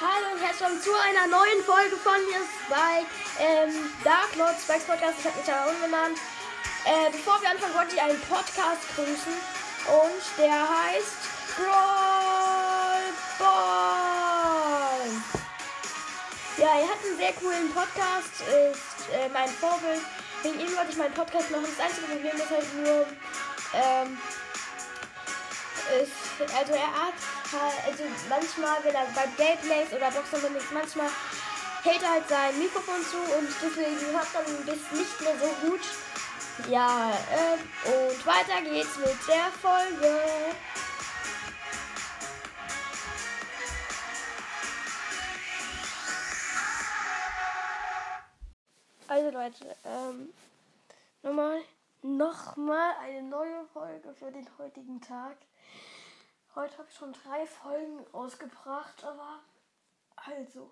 Hallo und herzlich willkommen zu einer neuen Folge von mir bei ähm, Dark Lord Spikes Podcast. Ich habe mich da umgenannt. Äh, bevor wir anfangen, wollte ich einen Podcast grüßen. Und der heißt Brawl Ball. Ja, er hat einen sehr coolen Podcast. Ist äh, mein Vorbild. Wegen ihm wollte ich meinen Podcast machen. Das einzige Problem ist halt nur, ähm, ist, also er hat also manchmal, wenn er bei Gameplays oder Boxen manchmal hält er halt sein Mikrofon zu und deswegen hört man das nicht mehr so gut. Ja, äh, und weiter geht's mit der Folge. Also Leute, ähm, nochmal, nochmal eine neue Folge für den heutigen Tag. Heute habe ich schon drei Folgen rausgebracht, aber also.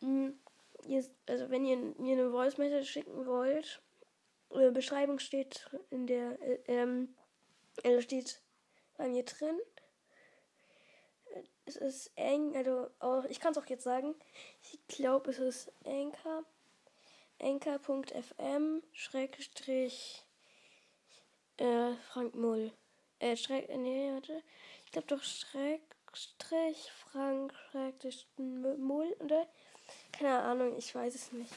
Also wenn ihr mir eine Voice Message schicken wollt, äh, Beschreibung steht in der, äh, ähm, also steht bei mir drin. Es ist eng, also auch, ich kann es auch jetzt sagen. Ich glaube, es ist Anchor. Anchor.fm Schrägstrich Frank Mull. Äh, Streck, äh, nee, warte. Ich glaube doch Schrägstrich Frank Schrägstrich Mull, oder? Keine Ahnung, ich weiß es nicht.